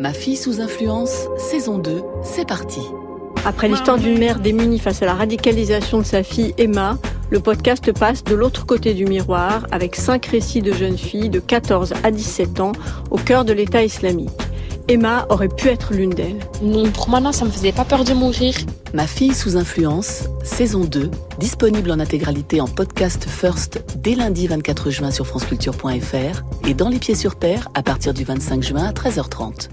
Ma fille sous influence, saison 2, c'est parti. Après l'histoire d'une mère démunie face à la radicalisation de sa fille Emma, le podcast passe de l'autre côté du miroir avec cinq récits de jeunes filles de 14 à 17 ans au cœur de l'État islamique. Emma aurait pu être l'une d'elles. Pour maintenant, ça me faisait pas peur de mourir. Ma fille sous influence, saison 2, disponible en intégralité en podcast First dès lundi 24 juin sur franceculture.fr et dans Les Pieds sur Terre à partir du 25 juin à 13h30.